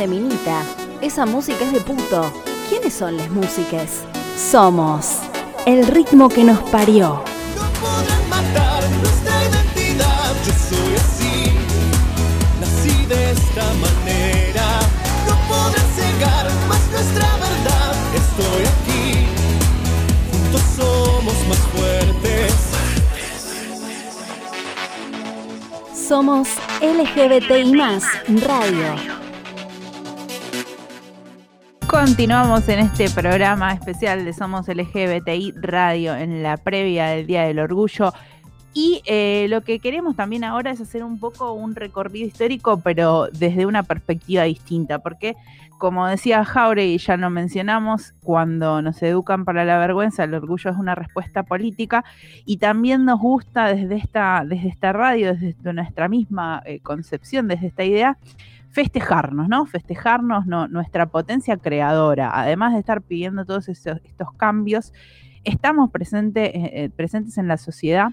de minita. Esa música es de puto. ¿Quiénes son las músicas? Somos el ritmo que nos parió. No podrán matar nuestra identidad. Yo soy así, nací de esta manera. No podrán cegar más nuestra verdad. Estoy aquí, juntos somos más fuertes. Somos LGBTI más Radio. Continuamos en este programa especial de Somos LGBTI Radio en la previa del Día del Orgullo. Y eh, lo que queremos también ahora es hacer un poco un recorrido histórico, pero desde una perspectiva distinta, porque como decía Jauregui, ya lo mencionamos, cuando nos educan para la vergüenza, el orgullo es una respuesta política y también nos gusta desde esta, desde esta radio, desde nuestra misma eh, concepción, desde esta idea, festejarnos, ¿no? Festejarnos nuestra potencia creadora. Además de estar pidiendo todos estos, cambios, estamos eh, eh, presentes en la sociedad.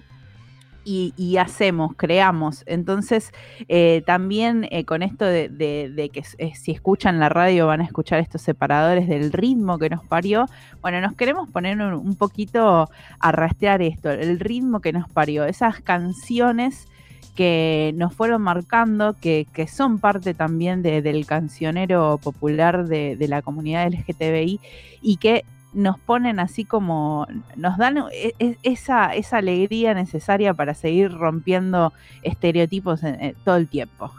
Y, hacemos, creamos. Entonces, eh, también con esto de, que si escuchan la radio van a escuchar estos separadores del ritmo que nos parió, bueno, nos queremos poner un, un poquito a rastrear esto, el ritmo que nos parió, esas canciones que nos fueron marcando, que, son parte también del cancionero popular de, la comunidad LGTBI y que nos ponen así como, nos dan e, e, esa, esa alegría necesaria para seguir rompiendo estereotipos todo el tiempo.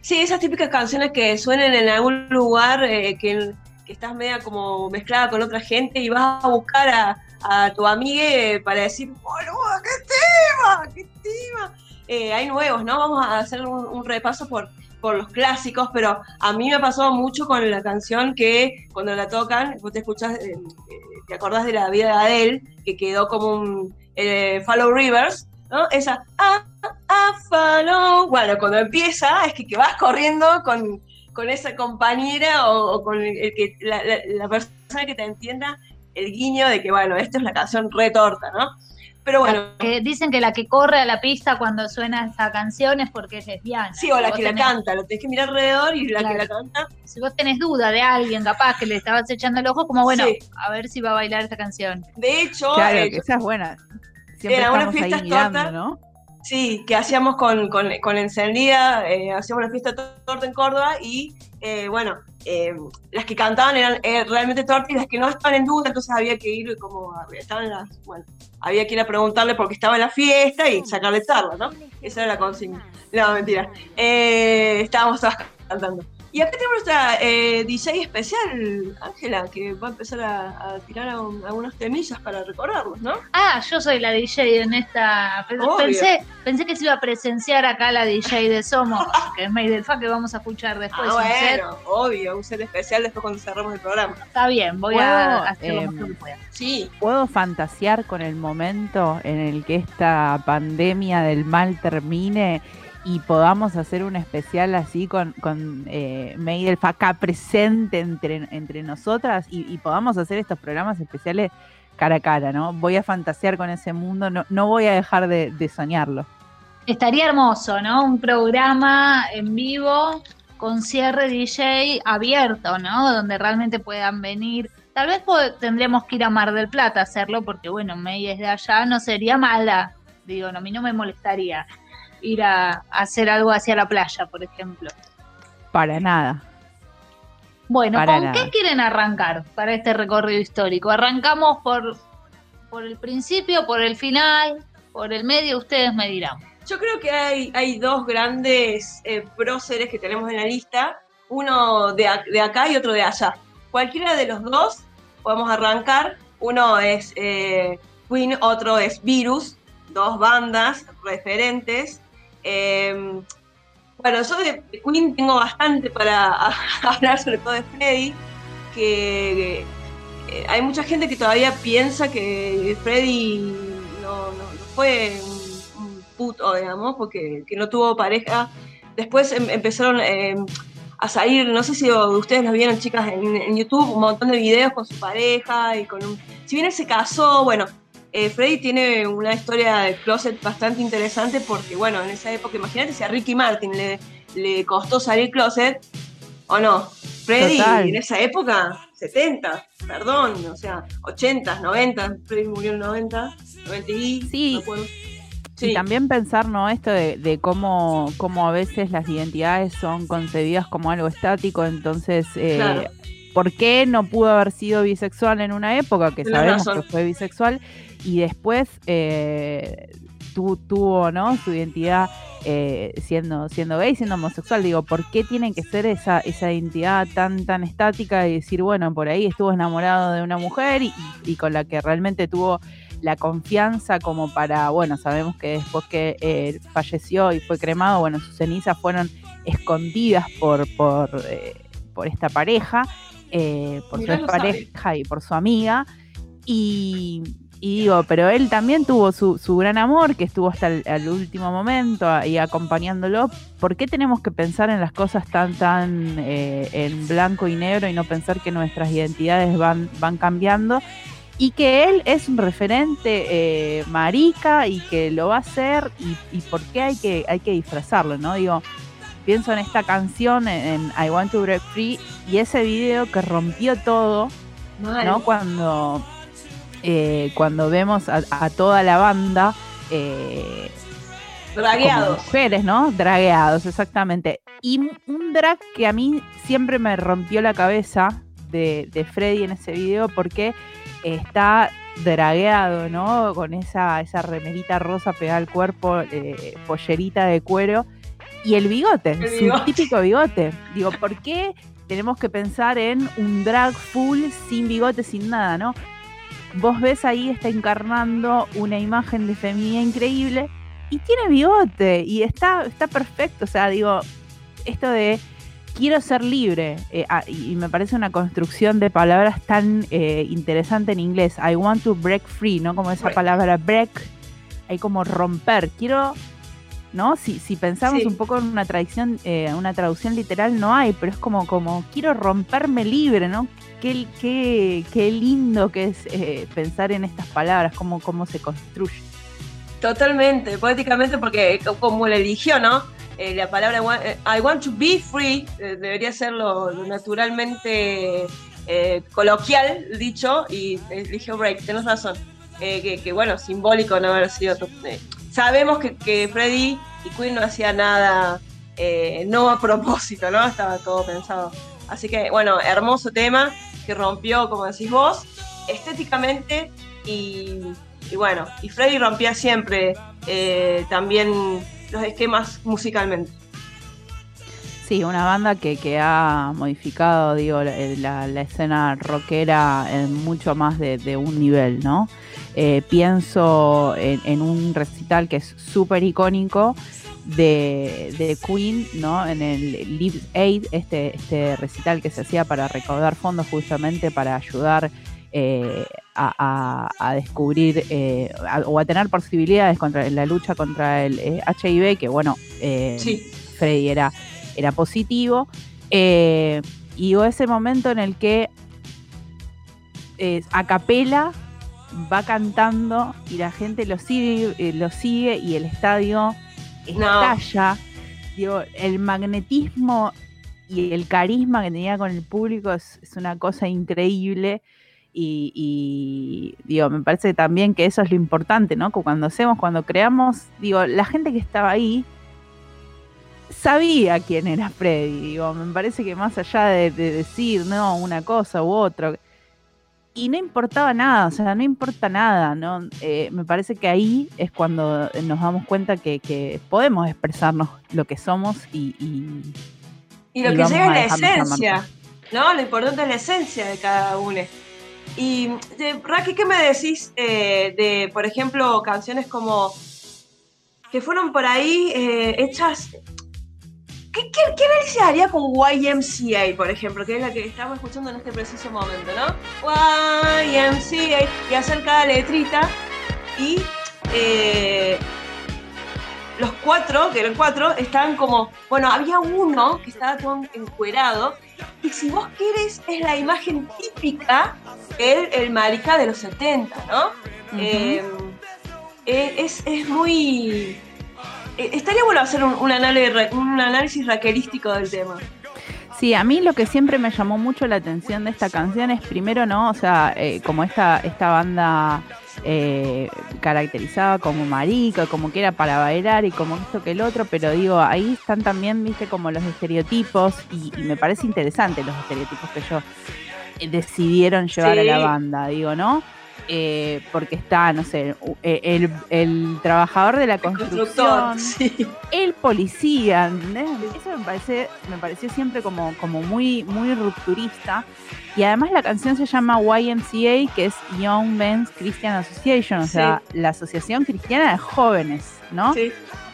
Sí, esas típicas canciones que suenen en algún lugar eh, que, estás media como mezclada con otra gente y vas a buscar a, a tu amiga para decir, ¡boludo, qué tema! ¡qué tema! Eh, hay nuevos, ¿no? Vamos a hacer un, repaso por, por los clásicos, pero a mí me ha pasado mucho con la canción que cuando la tocan, vos te escuchás, eh, eh, te acordás de la vida de Adele, que quedó como un Follow Rivers, ¿no? Esa, ah, ah, follow. Bueno, cuando empieza es que, que vas corriendo con, con esa compañera o, con el, que, la, la, persona que te entienda el guiño de que, bueno, esta es la canción retorta, ¿no? Pero bueno. Que dicen que la que corre a la pista cuando suena esa canción es porque es lesbiana. Sí, o la que la canta, lo tenés que mirar alrededor y la que la canta. Si vos tenés duda de alguien capaz que le estabas echando el ojo, como bueno, a ver si va a bailar esta canción. De hecho, claro, eh, que esa es buena. Siempre era una fiesta torta, ¿no? Sí, que hacíamos con, con, con encendida, eh, hacíamos una fiesta torta en Córdoba y eh, bueno, eh, las que cantaban eran eh, realmente tortas y las que no estaban en duda, entonces había que ir como estaban las, bueno, había que ir a preguntarle por qué estaba en la fiesta y sacarle charla, ¿no? Esa era la consigna. No, mentira. estábamos todas cantando. Y acá tenemos nuestra eh, DJ especial, Ángela, que va a empezar a, tirar algunos temillas para recordarlos, ¿no? Ah, yo soy la DJ en esta. Pensé, pensé que se iba a presenciar acá la DJ de Somos, que es May del Fa, que vamos a escuchar después. Ah, bueno, obvio, un set especial después cuando cerramos el programa. Está bien, voy a hacer lo que pueda. Sí. ¿Puedo fantasear con el momento en el que esta pandemia del mal termine? Y podamos hacer un especial así con, con eh, May acá presente entre, entre nosotras y, podamos hacer estos programas especiales cara a cara, ¿no? Voy a fantasear con ese mundo, no, no voy a dejar de, soñarlo. Estaría hermoso, ¿no? Un programa en vivo con cierre DJ abierto, ¿no? Donde realmente puedan venir. Tal vez tendremos que ir a Mar del Plata a hacerlo porque, bueno, May es de allá, no sería mala. Digo, no, a mí no me molestaría ir a, hacer algo hacia la playa, por ejemplo. Para nada. Bueno, ¿con qué quieren arrancar para este recorrido histórico? ¿Arrancamos por, por el principio, por el final, por el medio? Ustedes me dirán. Yo creo que hay, hay dos grandes eh, próceres que tenemos en la lista, uno de, de, acá y otro de allá. Cualquiera de los dos podemos arrancar. Uno es eh, Queen, otro es Virus, dos bandas referentes Em, bueno, yo de Queen tengo bastante para hablar, sobre todo de Freddy, que eh, hay mucha gente que todavía piensa que Freddy no, fue un, puto, digamos, porque que no tuvo pareja. Después em, empezaron em, a salir, no sé si ustedes lo vieron, chicas, en, en, YouTube, un montón de videos con su pareja y con un... Si bien él se casó, bueno, eh, Freddy tiene una historia de closet bastante interesante porque, bueno, en esa época, imagínate si a Ricky Martin le, le costó salir closet, ¿O no? Freddy Total. en esa época, 70, perdón, o sea, 80, 90, Freddy murió en 90, 90 y... Sí. acuerdo. Y también pensar, ¿no? Esto de, de cómo, cómo a veces las identidades son concebidas como algo estático, entonces, eh, Claro. ¿por qué no pudo haber sido bisexual en una época que sabemos razón. que fue bisexual y después eh, tu- tuvo, ¿no? Su identidad eh, siendo, siendo gay, siendo homosexual. Digo, ¿por qué tiene que ser esa, esa identidad tan, tan estática y decir, bueno, por ahí estuvo enamorado de una mujer y, y con la que realmente tuvo la confianza como para, bueno, sabemos que después que eh, falleció y fue cremado, bueno, sus cenizas fueron escondidas por, por, eh, por esta pareja, eh, por Mirá, su pareja y por su amiga. Y, y digo, pero él también tuvo su, su gran amor, que estuvo hasta el, último momento ahí acompañándolo. ¿Por qué tenemos que pensar en las cosas tan, tan eh, en blanco y negro y no pensar que nuestras identidades van, van cambiando? y que él es un referente eh, marica y que lo va a hacer y, y por qué hay que, hay que disfrazarlo, ¿no? Digo, pienso en esta canción, en, en I Want to Break Free, y ese video que rompió todo, Mal. ¿no? Cuando, eh, cuando vemos a, a toda la banda eh, Dragueados. mujeres, ¿no? Dragueados, exactamente. Y un- un drag que a mí siempre me rompió la cabeza de, de Freddy en ese video porque está dragueado, ¿no? Con esa, esa remerita rosa pegada al cuerpo, eh, pollerita de cuero y el bigote, El su bigote. típico bigote. Digo, ¿por qué tenemos que pensar en un drag full sin bigote, sin nada, ¿no? Vos ves ahí, está encarnando una imagen de feminidad increíble y tiene bigote y está, está perfecto. O sea, digo, esto de quiero ser libre eh, ah, y, me parece una construcción de palabras tan eh, interesante en inglés. I want to break free, ¿no? Como esa palabra break, hay como romper. Quiero, ¿no? Si, si pensamos Sí. un poco en una traducción, eh, una traducción literal no hay, pero es como, como quiero romperme libre, ¿no? Qué, lindo que es eh, pensar en estas palabras, cómo, se construye. Totalmente, poéticamente, porque co- como le eligió, ¿no? Eh, la palabra eh, I want to be free eh, debería ser lo, naturalmente eh, coloquial dicho y eligió break, tenés razón. Eh, que, bueno, simbólico no haber sido. eh, sabemos que, que Freddy y Queen no hacía nada, eh, no a propósito, ¿no? Estaba todo pensado. Así que, bueno, hermoso tema que rompió, como decís vos, estéticamente y, bueno, y Freddy rompía siempre eh, también los esquemas musicalmente. Sí, una banda que, que ha modificado, digo, la, escena rockera en mucho más de, de un nivel, ¿no? Eh, pienso en, en un recital que es súper icónico de, de Queen, ¿no? En el Live Aid, este, este recital que se hacía para recaudar fondos justamente para ayudar eh, a, a- a descubrir eh, a- o a tener posibilidades contra en la lucha contra el eh, HIV, que bueno, eh, Sí. Freddy era, era positivo. eh, y ese momento en el que eh, a capela va cantando y la gente lo sigue, eh, lo sigue y el estadio No. estalla. Digo, el magnetismo y el carisma que tenía con el público es, es una cosa increíble. Y, y, digo, me parece también que eso es lo importante, ¿no? Que cuando hacemos, cuando creamos, digo, la gente que estaba ahí sabía quién era Freddy. Digo, me parece que más allá de, de decir, no, una cosa u otra, y no importaba nada, o sea, no importa nada, ¿no? Eh, me parece que ahí es cuando nos damos cuenta que, que podemos expresarnos lo que somos y, y- Y lo Y que llega es la esencia, ¿no? Lo importante es la esencia de cada uno. Y, de, Raki, ¿qué me decís eh, de, por ejemplo, canciones como que fueron por ahí eh, hechas... ¿Qué, qué, qué análisis haría con YMCA, por ejemplo, que es la que estamos escuchando en este preciso momento, ¿no? YMCA, y hacer cada letrita y eh, los cuatro, que eran cuatro, estaban como, bueno, había uno que estaba todo encuerado, y si vos querés, es la imagen típica del el marica de los 70, ¿no? Eh, eh, es, es muy... eh, estaría bueno hacer un, un análisis, un análisis raquelístico del tema. Sí, a mí lo que siempre me llamó mucho la atención de esta canción es primero, ¿no? O sea, eh, como esta, esta banda eh, caracterizada como marica, como que era para bailar y como esto que el otro, pero digo, ahí están también, viste, como los estereotipos y, y me parece interesante los estereotipos que ellos eh, decidieron llevar a la banda, digo, ¿no? Eh, porque está, no sé, eh, el, el trabajador de la construcción, sí. el policía, ¿entendés? Eso me parece, me pareció siempre como, como muy, muy rupturista. Y además la canción se llama YMCA, que es Young Men's Christian Association, o Sí. sea, la Asociación Cristiana de Jóvenes, ¿no? Sí.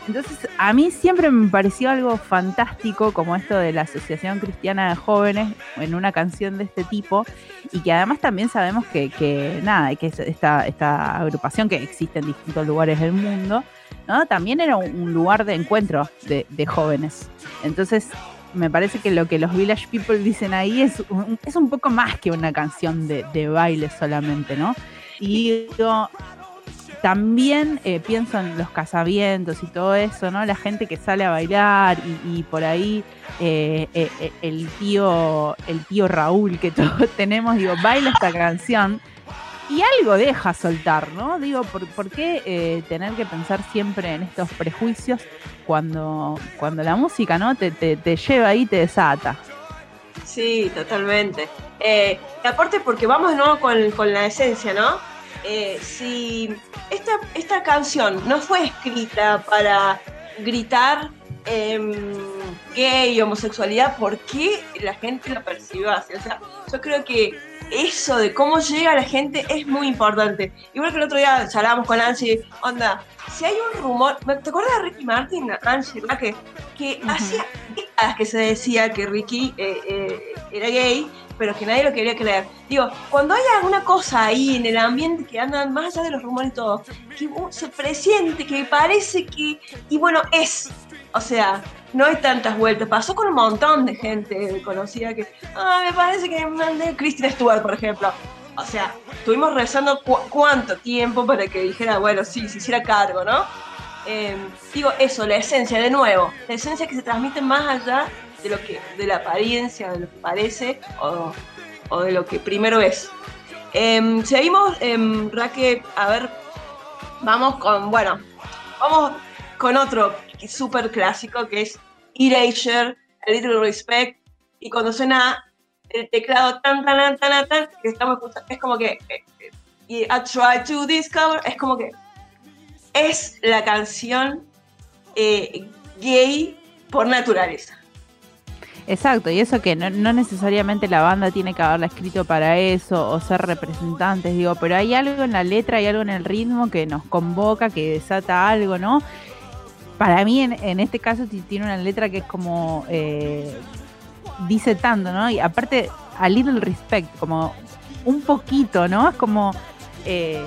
Entonces, a mí siempre me pareció algo fantástico como esto de la Asociación Cristiana de Jóvenes en una canción de este tipo y que además también sabemos que, que nada, que es esta, esta agrupación que existe en distintos lugares del mundo, ¿no? También era un lugar de encuentro de, de jóvenes. Entonces, me parece que lo que los Village People dicen ahí es un, es un poco más que una canción de, de baile solamente, ¿no? Y digo, también eh, pienso en los casamientos y todo eso, ¿no? La gente que sale a bailar y, por ahí eh, eh, el tío, el tío Raúl que todos tenemos, digo, baila esta canción y algo deja soltar, ¿no? Digo, ¿por, qué tener que pensar siempre en estos prejuicios cuando, cuando la música, ¿no? Te, te, te lleva ahí te desata. Sí, totalmente. Y aparte porque vamos de nuevo con, con la esencia, ¿no? Eh, si esta, esta canción no fue escrita para gritar em, gay, homosexualidad, ¿por qué la gente la percibe así? O sea, yo creo que eso de cómo llega a la gente es muy importante. Igual que el otro día charlábamos con Angie, onda, si hay un rumor, ¿te acuerdas de Ricky Martin, Angie, verdad? Que, que Ujú. hacía décadas que se decía que Ricky eh, eh, era gay, pero que nadie lo quería creer. Digo, cuando hay alguna cosa ahí en el ambiente que anda más allá de los rumores y todo, que se presiente, que parece que, y bueno, es. O sea, no hay tantas vueltas. Pasó con un montón de gente conocida que, ah, me parece que mandé Kristen Stewart, por ejemplo. O sea, estuvimos rezando cu- cuánto tiempo para que dijera, bueno, sí, se hiciera cargo, ¿no? Eh, digo, eso, la esencia, de nuevo, la esencia que se transmite más allá de lo que, de la apariencia, de lo que parece o, o de lo que primero es. Em, seguimos, Raque, a ver, vamos con, bueno, vamos con otro súper clásico que es Erasure, A Little Respect, y cuando suena el teclado tan, tan, tan, tan, tan, que estamos escuchando, es como que, eh, eh, y I try to discover, es como que es la canción eh, gay por naturaleza. Exacto, y eso que no, necesariamente la banda tiene que haberla escrito para eso o ser representantes, digo, pero hay algo en la letra, hay algo en el ritmo que nos convoca, que desata algo, ¿no? Para mí, en, en este caso, ti- tiene una letra que es como. eh, dice tanto, ¿no? Y aparte, a little respect, como un poquito, ¿no? Es como. eh,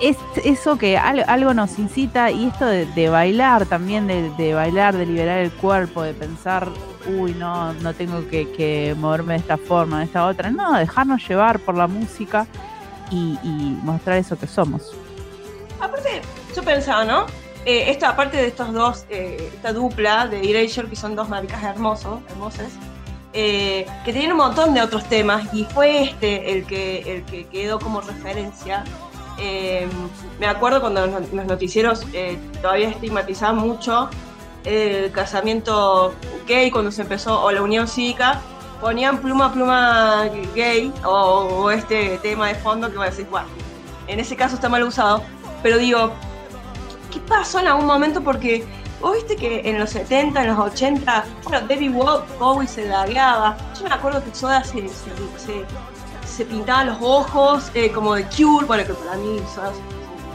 es eso que al- algo nos incita y esto de, de bailar también, de bailar, de liberar el cuerpo, de pensar, uy, no, no tengo que, que moverme de esta forma, de esta otra, no, dejarnos llevar por la música y, y mostrar eso que somos. Aparte, yo pensaba, ¿no? Eh, esta, aparte de estos dos, eh, esta dupla de Erasure, que son dos maricas hermosos, hermosas, eh, que tienen un montón de otros temas, y fue este el que, el que quedó como referencia. Eh, me acuerdo cuando los noticieros eh, todavía estigmatizaban mucho el casamiento gay cuando se empezó, o la unión cívica, ponían pluma pluma gay, o, o este tema de fondo que va a decir, bueno, en ese caso está mal usado, pero digo, ¿qué pasó en algún momento? Porque vos viste que en los 70, en los 80, bueno, David Bowie se lagueaba. Yo me acuerdo que Soda se, se, se- se pintaba los ojos eh, como de Cure, bueno, que para mí,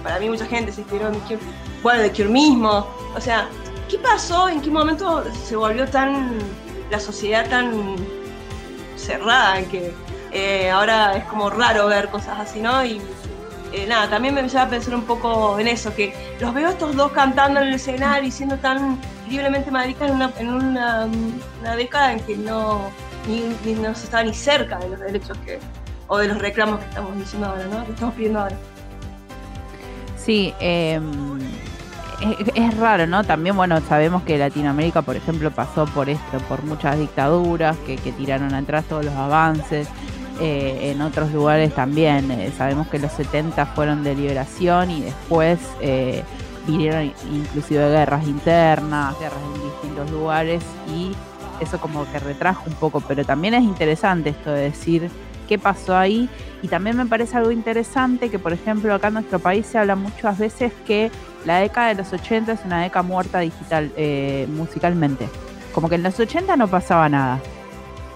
para mí mucha gente se inspiró en Cure, bueno, de Cure mismo. O sea, ¿qué pasó? ¿En qué momento se volvió tan, la sociedad tan cerrada que eh, ahora es como raro ver cosas así, ¿no? Y eh, nada, también me lleva a pensar un poco en eso, que los veo estos dos cantando en el escenario y siendo tan libremente maricas en una, en una, década en que no, ni, ni- se estaba ni cerca de los derechos que, o de los reclamos que estamos diciendo ahora, ¿no? Que estamos pidiendo ahora. Sí, eh, es, raro, ¿no? También, bueno, sabemos que Latinoamérica, por ejemplo, pasó por esto, por muchas dictaduras que, que tiraron atrás todos los avances. Eh, en otros lugares también. eh, sabemos que los 70 fueron de liberación y después eh, vinieron inclusive guerras internas, guerras en distintos lugares y eso como que retrajo un poco, pero también es interesante esto de decir qué pasó ahí y también me parece algo interesante que por ejemplo acá en nuestro país se habla muchas veces que la década de los 80 es una década muerta digital eh, musicalmente, como que en los 80 no pasaba nada.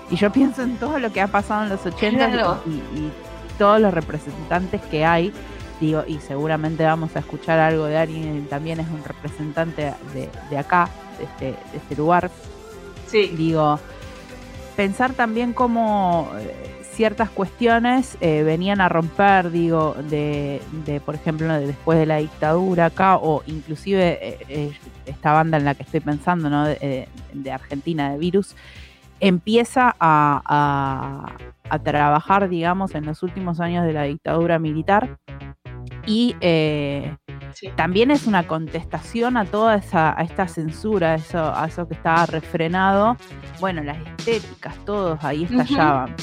Y yo pienso en todo lo que ha pasado en los 80 Claro. y, y todos los representantes que hay. Digo, y seguramente vamos a escuchar algo de alguien que también es un representante de, de acá, de este, de este lugar. Sí, Digo, pensar también cómo eh, ciertas cuestiones eh, venían a romper, digo, de, de, por ejemplo, de después de la dictadura acá, o inclusive eh, eh, esta banda en la que estoy pensando, ¿no? De, de Argentina, de Virus, empieza a, a- a trabajar, digamos, en los últimos años de la dictadura militar. Y eh, sí. también es una contestación a toda esa, a esta censura, a eso, a eso que estaba refrenado. Bueno, las estéticas, todos ahí estallaban.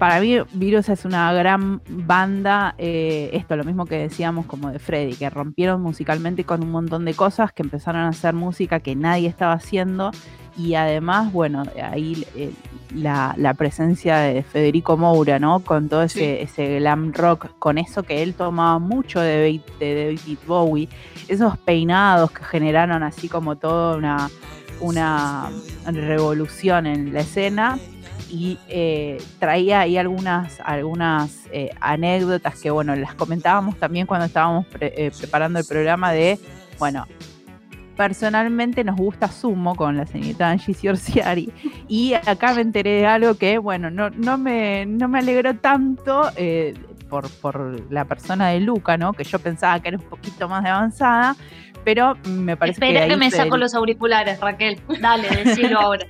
Para mí, Virus es una gran banda. eh, esto, lo mismo que decíamos como de Freddy, que rompieron musicalmente con un montón de cosas, que empezaron a hacer música que nadie estaba haciendo. Y además, bueno, ahí eh, la, la presencia de Federico Moura, ¿no? Con todo ese, ese glam rock, con eso que él tomaba mucho de, David- de David Bowie, esos peinados que generaron así como toda una, una revolución en la escena y eh, traía ahí algunas, algunas eh, anécdotas que, bueno, las comentábamos también cuando estábamos eh, preparando el programa de, bueno, personalmente nos gusta Sumo con la señorita Angie Ciorciari y acá me enteré de algo que, bueno, no, no, me, no me alegró tanto por, por la persona de Luca, ¿no? Que yo pensaba que era un poquito más de avanzada, pero me parece que... Espera que me saco los auriculares, Raquel. Dale, decilo ahora.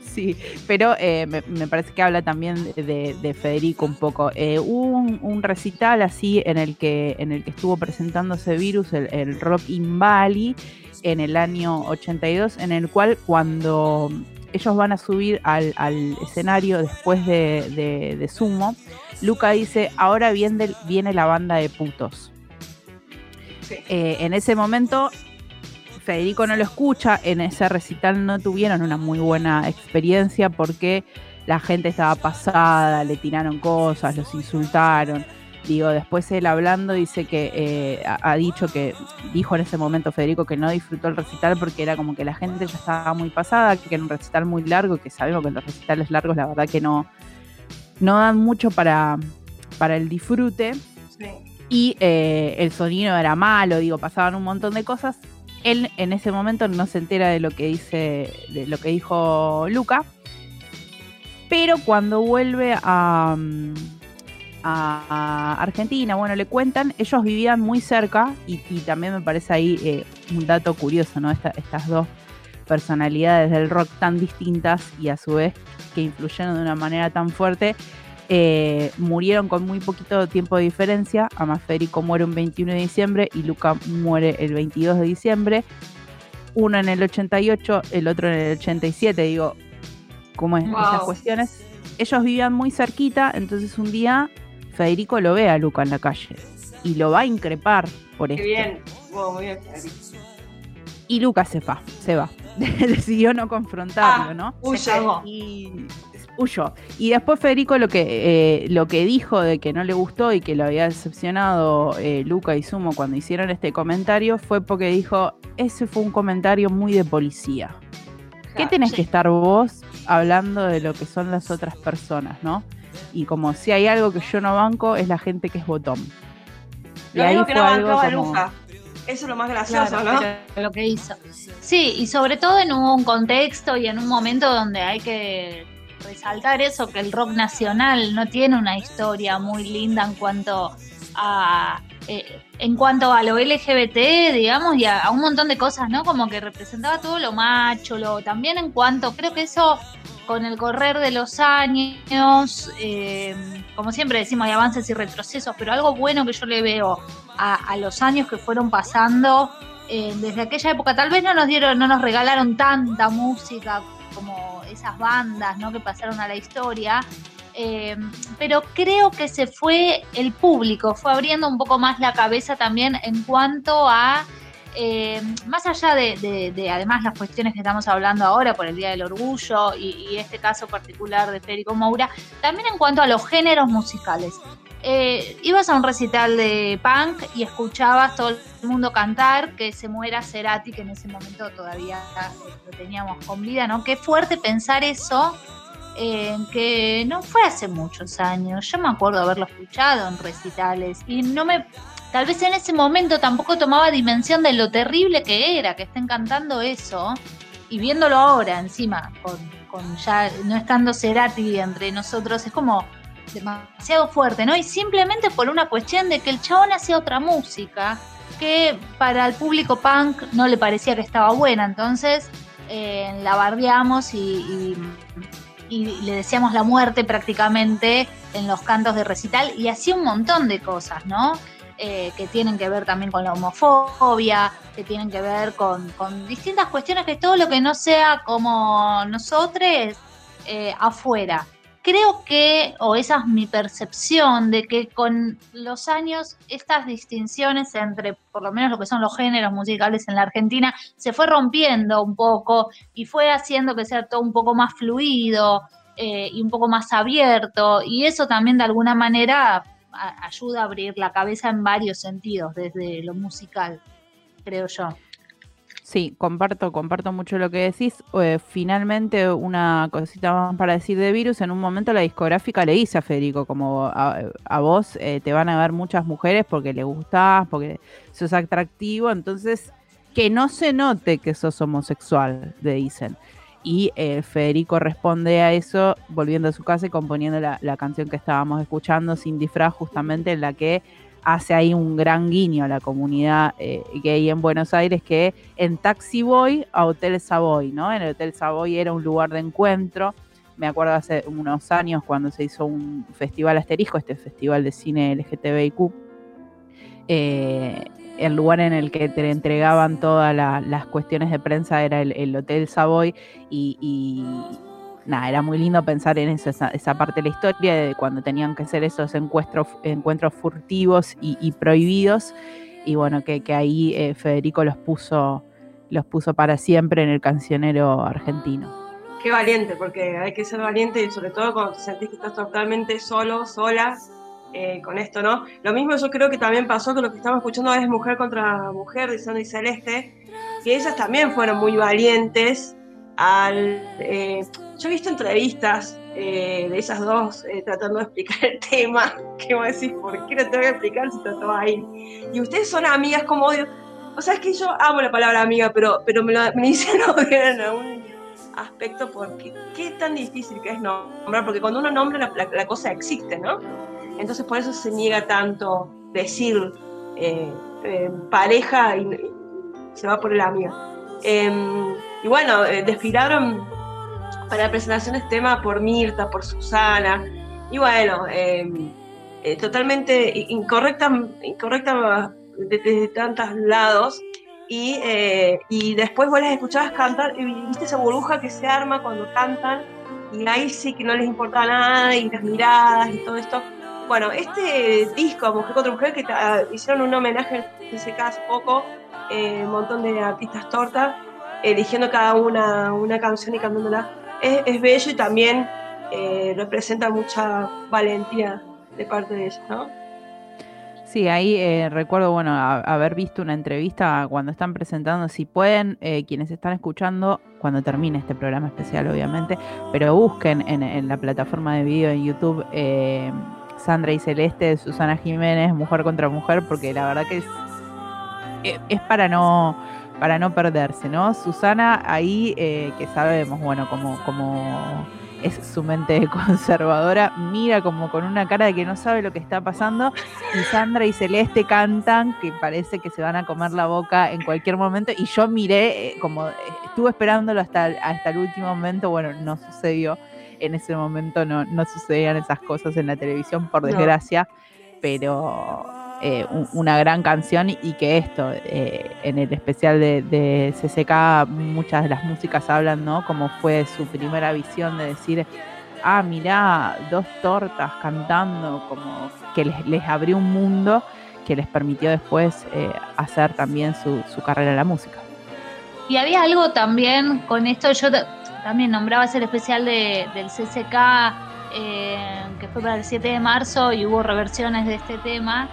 Sí, pero eh, me, me parece que habla también de, de Federico un poco. Eh, hubo un, un recital así en el que en el que estuvo presentándose Virus, el, el Rock in Bali, en el año 82, en el cual cuando ellos van a subir al, al escenario después de, de- de Sumo, Luca dice, ahora viene, viene la banda de putos. Sí. Eh, en ese momento Federico no lo escucha, en ese recital no tuvieron una muy buena experiencia porque la gente estaba pasada, le tiraron cosas, los insultaron. Digo, después él hablando dice que eh, ha, dicho que, dijo en ese momento Federico que no disfrutó el recital porque era como que la gente ya estaba muy pasada, que era un recital muy largo, que sabemos que los recitales largos la verdad que no, no dan mucho para, para el disfrute sí. y eh, el sonido era malo, digo, pasaban un montón de cosas. Él en ese momento no se entera de lo que dice, de lo que dijo Luca, pero cuando vuelve a, mm, a Argentina, bueno, le cuentan, ellos vivían muy cerca y, y también me parece ahí eh, un dato curioso, ¿no? Esta- estas dos personalidades del rock tan distintas y a su vez que influyeron de una manera tan fuerte, eh, murieron con muy poquito tiempo de diferencia. Además, Federico muere un 21 de diciembre y Luca muere el 22 de diciembre. Uno en el 88, el otro en el 87. Digo, ¿cómo es Wow. estas cuestiones? Ellos vivían muy cerquita, entonces un día Federico lo ve a Luca en la calle y lo va a increpar por Qué esto. bien. Wow, muy bien, Federico. Y Luca se va, se va. Decidió no confrontarlo, Ah, ¿no? Huye. y huyó. Y después Federico lo que, eh, lo que dijo de que no le gustó y que lo había decepcionado eh, Luca y Sumo cuando hicieron este comentario fue porque dijo, ese fue un comentario muy de policía. ¿Qué tenés sí. que estar vos hablando de lo que son las otras personas, no? Y como si hay algo que yo no banco es la gente que es botón. Y Lo ahí que fue no algo bancaba como- Luca. Eso es lo más gracioso, Claro, ¿no? lo que hizo. Sí, y sobre todo en un contexto y en un momento donde hay que resaltar eso, que el rock nacional no tiene una historia muy linda en cuanto a eh, en cuanto a lo LGBT, digamos, y a, a un montón de cosas, ¿no? Como que representaba todo lo macho, lo también en cuanto, creo que eso con el correr de los años, eh, como siempre decimos, hay avances y retrocesos, pero algo bueno que yo le veo a, los años que fueron pasando eh, desde aquella época. Tal vez no nos dieron, no nos regalaron tanta música como esas bandas ¿no? que pasaron a la historia. Eh, pero creo que se fue el público, fue abriendo un poco más la cabeza también en cuanto a, eh, más allá de, además las cuestiones que estamos hablando ahora por el Día del Orgullo y, este caso particular de Federico Moura, también en cuanto a los géneros musicales. Eh, ibas a un recital de punk y escuchabas todo el mundo cantar que se muera Cerati, que en ese momento todavía lo teníamos con vida, ¿no? Qué fuerte pensar eso que no fue hace muchos años. Yo me acuerdo haberlo escuchado en recitales y no me. Tal vez en ese momento tampoco tomaba dimensión de lo terrible que era que estén cantando eso y viéndolo ahora encima, con, con ya no estando Cerati entre nosotros, es como demasiado fuerte, ¿no? Y simplemente por una cuestión de que el chabón hacía otra música que para el público punk no le parecía que estaba buena, entonces eh, la bardeamos y y le decíamos la muerte prácticamente en los cantos de recital y así un montón de cosas, ¿no? Eh, que tienen que ver también con la homofobia, que tienen que ver con, distintas cuestiones que todo lo que no sea como nosotros eh, afuera. Creo que, o esa es mi percepción, de que con los años estas distinciones entre por lo menos lo que son los géneros musicales en la Argentina se fue rompiendo un poco y fue haciendo que sea todo un poco más fluido eh, y un poco más abierto y eso también de alguna manera ayuda a abrir la cabeza en varios sentidos desde lo musical, creo yo. Sí, comparto, comparto mucho lo que decís. Eh, finalmente, una cosita más para decir de Virus. En un momento la discográfica le dice a Federico, como a, vos eh, te van a ver muchas mujeres porque le gustás, porque sos atractivo, entonces que no se note que sos homosexual, le dicen. Y eh, Federico responde a eso volviendo a su casa y componiendo la, canción que estábamos escuchando, Sin disfraz, justamente en la que hace ahí un gran guiño a la comunidad eh, gay en Buenos Aires, que en Taxi Boy a Hotel Savoy, ¿no? En el Hotel Savoy era un lugar de encuentro. Me acuerdo hace unos años cuando se hizo un festival asterisco, este festival de cine LGTBIQ, eh, el lugar en el que te entregaban todas las cuestiones de prensa era el, Hotel Savoy y nada, era muy lindo pensar en esa, parte de la historia, de cuando tenían que ser esos encuentros, encuentros furtivos y, prohibidos. Y bueno, que, ahí eh, Federico los puso, los puso para siempre en el cancionero argentino. Qué valiente, porque hay que ser valiente y sobre todo cuando te sentís que estás totalmente solo, sola, eh, con esto, ¿no? Lo mismo yo creo que también pasó con lo que estamos escuchando es Mujer contra Mujer de y Celeste, que ellas también fueron muy valientes al... Eh, yo he visto entrevistas eh, de esas dos eh, tratando de explicar el tema, que vos decís, ¿por qué no te voy a explicar si trató ahí? Y ustedes son amigas como odio. O sea, es que yo amo la palabra amiga, pero, pero me, lo, me dicen odiar en algún aspecto porque qué tan difícil que es nombrar, porque cuando uno nombra la, la, cosa existe, ¿no? Entonces por eso se niega tanto decir pareja y, se va por el amiga. Em, y bueno, eh, desfilaron para de este tema por Mirta, por Susana. Y bueno, em, eh, totalmente incorrecta, incorrecta desde, tantos lados. Y, eh, y, después vos las escuchabas cantar y viste esa burbuja que se arma cuando cantan y ahí sí que no les importaba nada y las miradas y todo esto. Bueno, este disco, Mujer contra Mujer, que hicieron un homenaje en ese caso poco, un montón de artistas tortas, eligiendo cada una una canción y cantándola, es, es bello y también eh, representa mucha valentía de parte de ella, ¿no? Sí, ahí eh, recuerdo, bueno, haber visto una entrevista cuando están presentando, si pueden, eh, quienes están escuchando, cuando termine este programa especial, obviamente, pero busquen en, la plataforma de video en YouTube Sandra y Celeste, Susana Jiménez, Mujer contra Mujer, porque la verdad que es, es para no para no perderse, ¿no? Susana ahí, eh, que sabemos, bueno, como, como es su mente conservadora, mira como con una cara de que no sabe lo que está pasando y Sandra y Celeste cantan que parece que se van a comer la boca en cualquier momento y yo miré, eh, como estuve esperándolo hasta, hasta el último momento, bueno, no sucedió, en ese momento no, no sucedían esas cosas en la televisión, por desgracia, pero eh, un- una gran canción y, que esto, eh, en el especial de, de CCK, muchas de las músicas hablan, ¿no? Como fue su primera visión de decir, ah, mirá, dos tortas cantando, como que les, les abrió un mundo que les permitió después eh, hacer también su, su carrera en la música. Y había algo también con esto, yo también nombrabas el especial de, del CCK, eh, que fue para el 7 de marzo y hubo reversiones de este tema.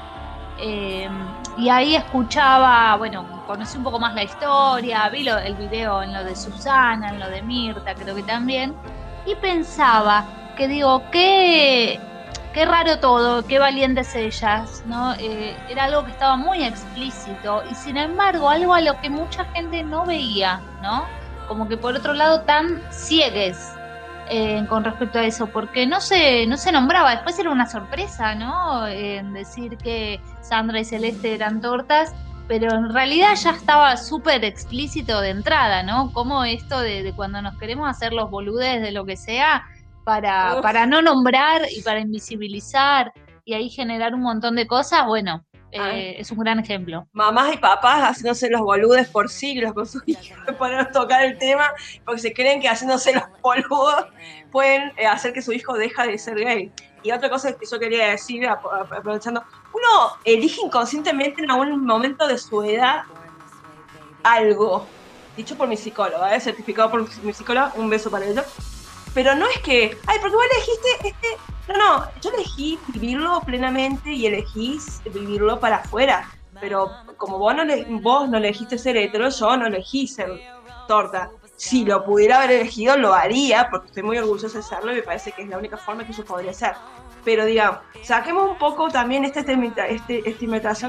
eh, y ahí escuchaba, bueno, conocí un poco más la historia, vi lo- el video en lo de Susana, en lo de Mirta, creo que también, y pensaba que digo, qué, qué raro todo, qué valientes ellas, ¿no? Eh, era algo que estaba muy explícito y sin embargo algo a lo que mucha gente no veía, ¿no? Como que por otro lado tan ciegues eh, con respecto a eso, porque no se, no se nombraba, después era una sorpresa, ¿no? En decir que Sandra y Celeste eran tortas, pero en realidad ya estaba súper explícito de entrada, ¿no? Como esto de, de cuando nos queremos hacer los boludes de lo que sea, para, Uf. para no nombrar y para invisibilizar y ahí generar un montón de cosas, bueno, eh, es un gran ejemplo. mamás y papás haciéndose los boludes por siglos con sus hijos para no tocar el tema, porque se creen que haciéndose los boludos pueden eh, hacer que su hijo deja de ser gay. Y otra cosa que yo quería decir, ap- ap- aprovechando, uno elige inconscientemente en algún momento de su edad algo, dicho por mi psicóloga, ¿eh? certificado por mi psicóloga, un beso para ella. Pero no es que, ay, porque vos elegiste este. No, no, yo elegí vivirlo plenamente y elegís vivirlo para afuera. Pero como vos no, le- vos no elegiste ser hetero, yo no elegí ser torta. Si lo pudiera haber elegido, lo haría, porque estoy muy orgullosa de serlo y me parece que es la única forma que yo podría ser. Pero digamos, saquemos un poco también esta este,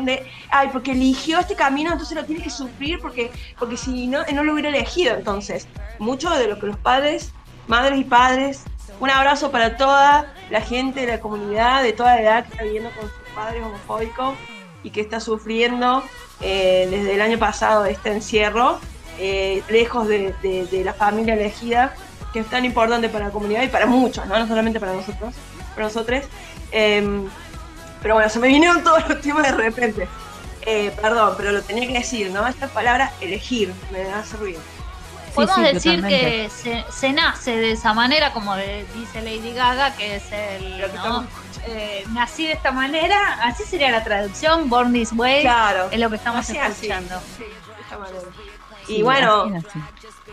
de, ay, porque eligió este camino, entonces lo tiene que sufrir porque, porque si no, no lo hubiera elegido. Entonces, mucho de lo que los padres, madres y padres, un abrazo para toda la gente de la comunidad, de toda edad que está viviendo con sus padres homofóbicos y que está sufriendo eh, desde el año pasado este encierro, eh, lejos de la familia elegida, que es tan importante para la comunidad y para muchos, no, no solamente para nosotros, para nosotros. Em, pero bueno, se me vinieron todos los temas de repente. Eh, perdón, pero lo tenía que decir, ¿no? Esta palabra elegir me hace ruido. Sí, Podemos sí, decir totalmente. que se, se nace de esa manera, como de- dice Lady Gaga, que es el, Lo que ¿no? estamos Eh, nací de esta manera, así sería la traducción, Born This Way, Claro. es lo que estamos Así, así. escuchando. Sí, de esta manera. Sí, Y bueno,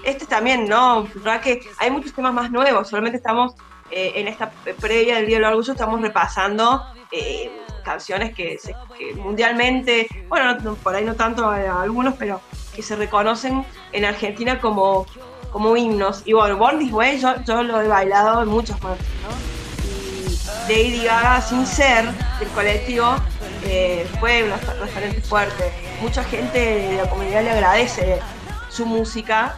este también, ¿no? ¿Verdad que hay muchos temas más nuevos? Solamente estamos eh, en esta previa del Día del Orgullo, estamos repasando eh, canciones que, se- que mundialmente, bueno, no- por ahí no tanto a algunos, pero que se reconocen en Argentina como, como himnos. Y bueno, Born This yo, yo lo he bailado en muchos momentos, ¿no? Y Lady Gaga, sin ser del colectivo, eh, fue una referente fuerte. Mucha gente de la comunidad le agradece su música,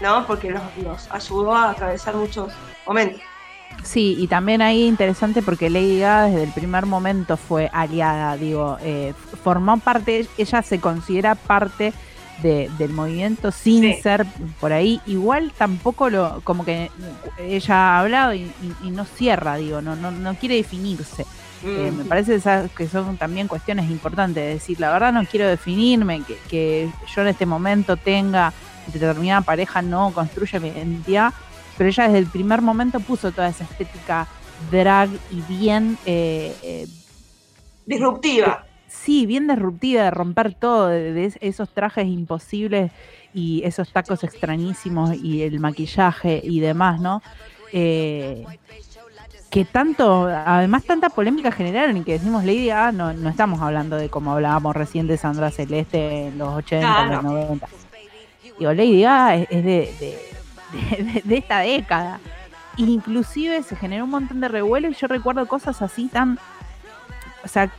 ¿no? Porque los, los ayudó a atravesar muchos momentos. Sí, y también ahí interesante porque Lady Gaga desde el primer momento fue aliada, digo, eh, formó parte, ella se considera parte de- del movimiento sin Sí. ser por ahí, igual tampoco lo, como que ella ha hablado y, y- y no cierra, digo, no, no, no quiere definirse. Eh, Mm. me parece esas que son también cuestiones importantes, de decir, la verdad no quiero definirme, que, que yo en este momento tenga determinada pareja, no construye mi identidad, pero ella desde el primer momento puso toda esa estética drag y bien, eh, eh, Disruptiva. Sí, bien disruptiva, de romper todo, de, de es- esos trajes imposibles y esos tacos extrañísimos y el maquillaje y demás, ¿no? Eh, que tanto, además tanta polémica generaron y que decimos Lady Gaga, no, no estamos hablando de como hablábamos recién de Sandra Celeste en los 80, Claro. los 90. Digo, Lady Gaga es, es de, de- de- de esta década. Inclusive se generó un montón de revuelo y yo recuerdo cosas así tan... O sea,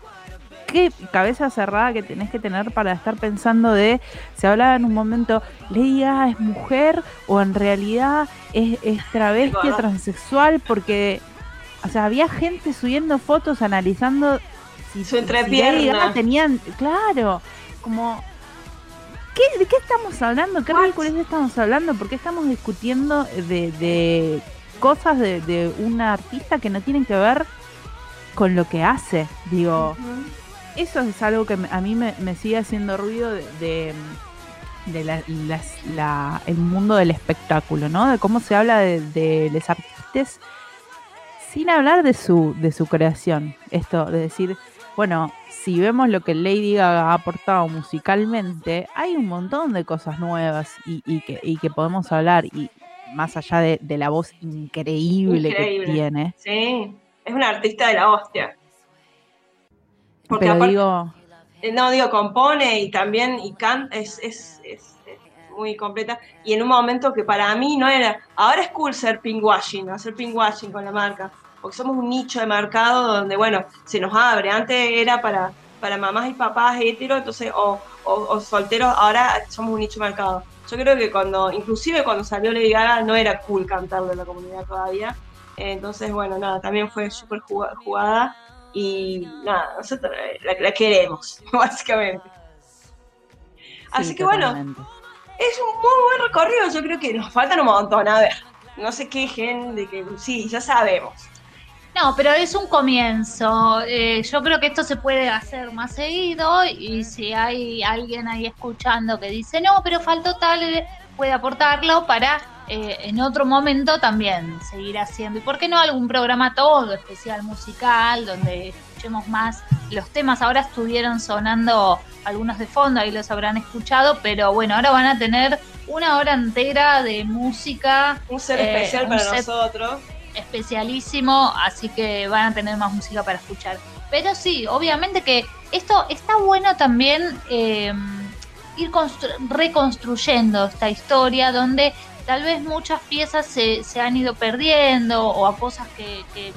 qué cabeza cerrada que tenés que tener para estar pensando de, se hablaba en un momento, Lady Gaga es mujer o en realidad es, es travesti o transexual porque, o sea, había gente subiendo fotos analizando si, Su si entrepierna. Lady Gaga tenían, claro, como... ¿Qué, ¿De qué estamos hablando? ¿Qué ridiculez estamos hablando? ¿Por qué estamos discutiendo de, de cosas de, de una artista que no tienen que ver con lo que hace? Digo, eso es algo que a mí me, sigue haciendo ruido de, el mundo del espectáculo, ¿no? De cómo se habla de, de los artistas sin hablar de su, de su creación. Esto, de decir, bueno, si vemos lo que Lady Gaga ha aportado musicalmente, hay un montón de cosas nuevas y, que, que, podemos hablar, y más allá de, la voz increíble, que tiene. Sí, es una artista de la hostia. Porque Pero digo... Eh, no, digo, compone y también y canta, es, es, es, muy completa. Y en un momento que para mí no era. Ahora es cool ser pinkwashing, hacer pinkwashing con la marca porque somos un nicho de mercado donde, bueno, se nos abre. Antes era para, para mamás y papás heteros, entonces, o, o, solteros, ahora somos un nicho de mercado. Yo creo que cuando, inclusive cuando salió Lady Gaga, no era cool cantarle en la comunidad todavía. Entonces, bueno, nada, también fue súper jugada y nada, nosotros la, queremos, básicamente. Así que bueno, es un muy buen recorrido, yo creo que nos faltan un montón, a ver, no se quejen de que sí, ya sabemos. No, pero es un comienzo. Eh, yo creo que esto se puede hacer más seguido y si hay alguien ahí escuchando que dice, no, pero faltó tal, puede aportarlo para eh, en otro momento también seguir haciendo. ¿Y por qué no algún programa todo especial musical donde escuchemos más los temas? Ahora estuvieron sonando algunos de fondo, ahí los habrán escuchado, pero bueno, ahora van a tener una hora entera de música. Un ser especial para nosotros especialísimo, así que van a tener más música para escuchar. Pero sí, obviamente que esto está bueno también em, ir reconstruyendo esta historia donde tal vez muchas piezas se, se han ido perdiendo o a cosas que,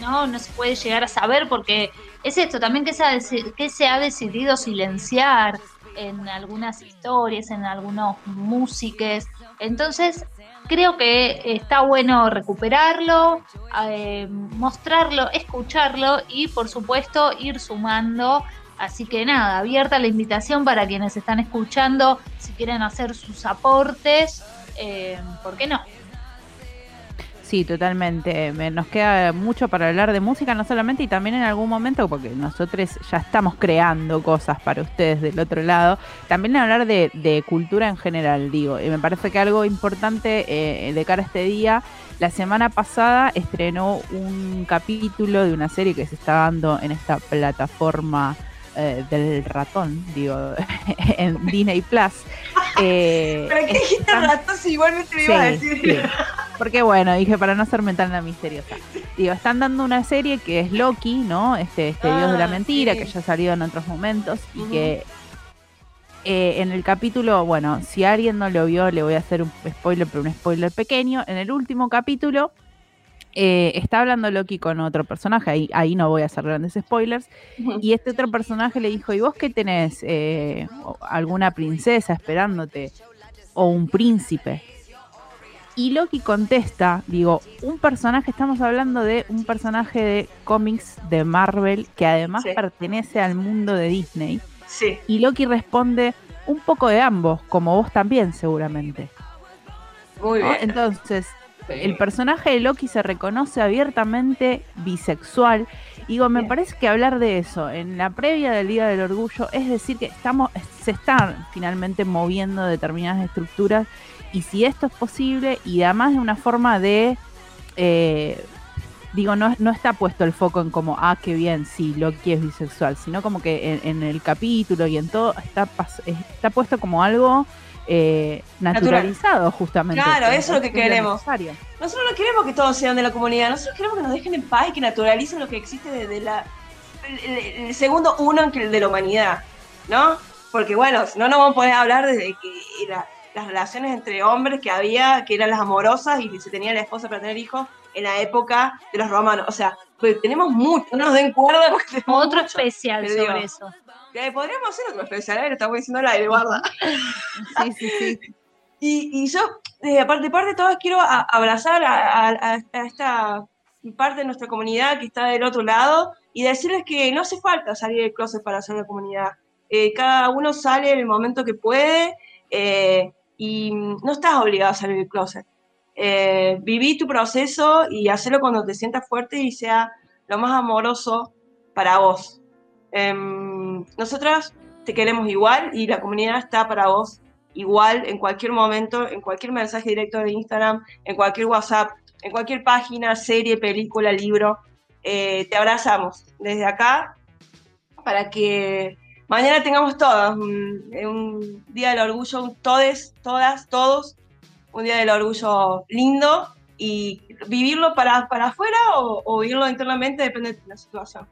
no, no se puede llegar a saber porque es esto también que se ha, que se ha decidido silenciar en algunas historias, en algunos músiques. Entonces, creo que está bueno recuperarlo, eh, mostrarlo, escucharlo y por supuesto ir sumando. Así que nada, abierta la invitación para quienes están escuchando, si quieren hacer sus aportes, eh, ¿por qué no? Sí, totalmente. nos queda mucho para hablar de música, no solamente, y también en algún momento, porque nosotros ya estamos creando cosas para ustedes del otro lado, también hablar de, cultura en general, digo. Y me parece que algo importante eh, de cara a este día, la semana pasada estrenó un capítulo de una serie que se está dando en esta plataforma eh, del ratón, digo, en Disney Plus. Eh, ¿Pero qué dijiste ratón si igualmente me iba a decir? Porque bueno, dije para no ser mental misteriosa. Digo, están dando una serie que es Loki, ¿no? Este, este dios de la ah, mentira, que ya ha salido en otros momentos y que eh, en el capítulo, bueno, si alguien no lo vio, le voy a hacer un spoiler, pero un spoiler pequeño. En el último capítulo eh, está hablando Loki con otro personaje, ahí, ahí no voy a hacer grandes spoilers, y este otro personaje le dijo, ¿y vos qué tenés? Eh, ¿Alguna princesa esperándote? ¿O un príncipe? Y Loki contesta, digo, un personaje, estamos hablando de un personaje de cómics de Marvel que además pertenece al mundo de Disney. Sí. Y Loki responde, un poco de ambos, como vos también seguramente. Muy bien. Entonces, el personaje de Loki se reconoce abiertamente bisexual. Digo, me parece que hablar de eso en la previa del Día del Orgullo es decir que estamos, se están finalmente moviendo determinadas estructuras y si esto es posible y además de una forma de, eh, digo, no, no está puesto el foco en como, ah, qué bien, sí, Loki es bisexual, sino como que en, el capítulo y en todo está, está puesto como algo eh, naturalizado justamente. Claro, eso es lo que queremos. Nosotros no queremos que todos sean de la comunidad, nosotros queremos que nos dejen en paz y que naturalicen lo que existe desde la, el, segundo uno de la humanidad, ¿no? Porque bueno, no nos vamos a poder hablar desde que las relaciones entre hombres que había, que eran las amorosas y que se tenía la esposa para tener hijos en la época de los romanos. O sea, pues tenemos mucho, no nos den cuerda. Otro especial sobre eso podríamos hacer otro especial, ¿eh? estamos diciendo al aire, guarda. sí, sí, sí. Y, yo, de parte, de parte de todos, quiero abrazar a, esta parte de nuestra comunidad que está del otro lado y decirles que no hace falta salir del closet para hacer la comunidad. Eh, cada uno sale en el momento que puede eh, y no estás obligado a salir del closet. Eh, viví tu proceso y hacerlo cuando te sientas fuerte y sea lo más amoroso para vos. Em, nosotras te queremos igual y la comunidad está para vos igual en cualquier momento, en cualquier mensaje directo de Instagram, en cualquier WhatsApp, en cualquier página, serie, película, libro. Eh, te abrazamos desde acá para que mañana tengamos todas un, un día del orgullo, un todes, todas, todos, un día del orgullo lindo y vivirlo para, para afuera o, o vivirlo internamente depende de la situación.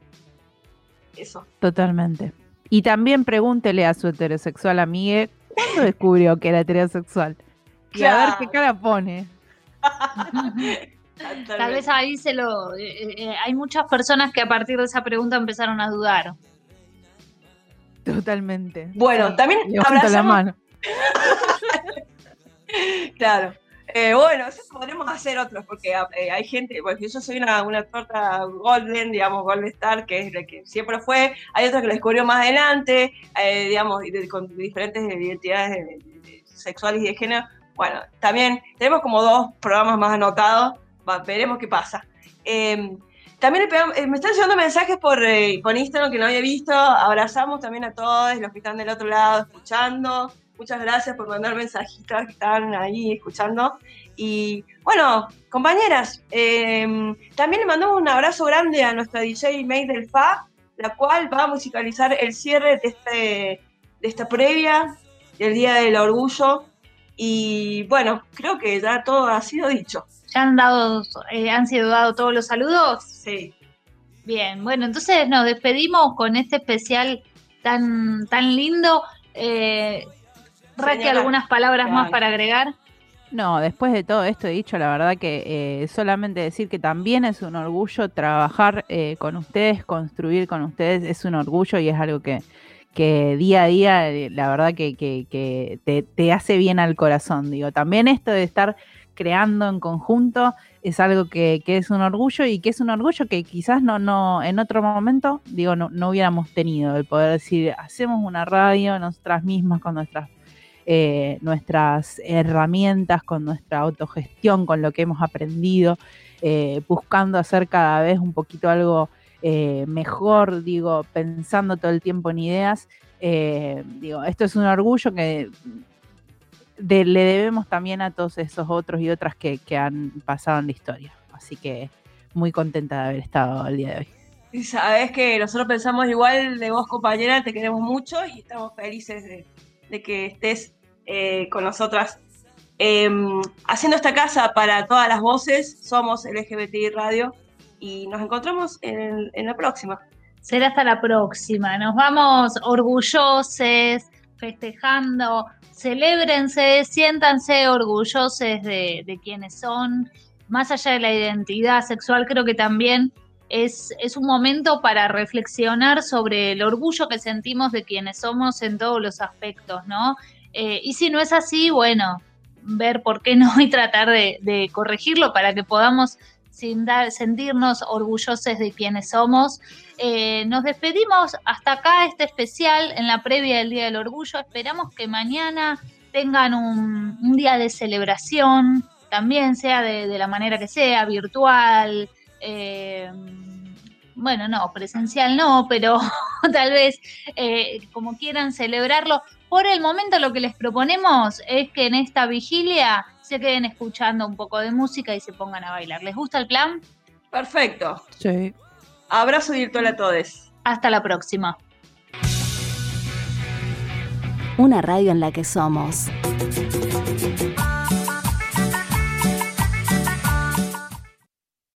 Eso. Totalmente. Y también pregúntele a su heterosexual amigue cuándo descubrió que era heterosexual. Y a ver qué cara pone. Tal vez ahí se lo. eh, eh, hay muchas personas que a partir de esa pregunta empezaron a dudar. Totalmente. Bueno, Sí, también Levanta la abrazamos- mano. Claro. Eh, bueno, eso podremos hacer otros, porque eh, hay gente, porque yo soy una, una torta golden, digamos, golden star, que es la que siempre fue, hay otra que la descubrió más adelante, eh, digamos, con diferentes identidades de- sexuales y de género. Bueno, también tenemos como dos programas más anotados, va, veremos qué pasa. Eh, también eh, me están llegando mensajes por, eh, por Instagram que no había visto, abrazamos también a todos los que están del otro lado escuchando, Muchas gracias por mandar mensajitos que están ahí escuchando. Y bueno, compañeras, eh, también le mandamos un abrazo grande a nuestra DJ May del FA, la cual va a musicalizar el cierre de, este, de esta previa del Día del Orgullo. Y bueno, creo que ya todo ha sido dicho. ¿Ya han, dado, eh, han sido dados todos los saludos? Sí. Bien, bueno, entonces nos despedimos con este especial tan, tan lindo. Eh, Raquel. ¿algunas palabras más para agregar? No, después de todo esto he dicho, la verdad que eh, solamente decir que también es un orgullo trabajar eh, con ustedes, construir con ustedes, es un orgullo y es algo que, que día a día, eh, la verdad que, que- que te, te hace bien al corazón. Digo, también esto de estar creando en conjunto es algo que, que es un orgullo y que es un orgullo que quizás no, no, en otro momento, digo, no, no hubiéramos tenido, el poder decir, hacemos una radio nosotras mismas con nuestras eh, nuestras herramientas, con nuestra autogestión, con lo que hemos aprendido, eh, buscando hacer cada vez un poquito algo eh, mejor, digo, pensando todo el tiempo en ideas. Digo, esto es un orgullo que le debemos también a todos esos otros y otras que, han pasado en la historia. Así que muy contenta de haber estado el día de hoy. Sabes que nosotros pensamos igual de vos, compañera, te queremos mucho y estamos felices de que estés eh, con nosotras em, haciendo esta casa para todas las voces. Somos LGBTI Radio y nos encontramos en, la próxima. Será hasta la próxima. Nos vamos orgullosos, festejando. Celébrense, siéntanse orgullosos de, de quienes son. Más allá de la identidad sexual, creo que también es, es un momento para reflexionar sobre el orgullo que sentimos de quienes somos en todos los aspectos, ¿no? Eh, y si no es así, bueno, ver por qué no y tratar de, corregirlo para que podamos sin sentirnos orgullosos de quienes somos. Eh, nos despedimos hasta acá este especial en la previa del Día del Orgullo. Esperamos que mañana tengan un, día de celebración, también sea de, de la manera que sea, virtual. eh, bueno, no, presencial no, pero tal vez eh, como quieran celebrarlo. Por el momento lo que les proponemos es que en esta vigilia se queden escuchando un poco de música y se pongan a bailar. ¿Les gusta el plan? Perfecto. Sí. Abrazo virtual a todos. Hasta la próxima. Una radio en la que somos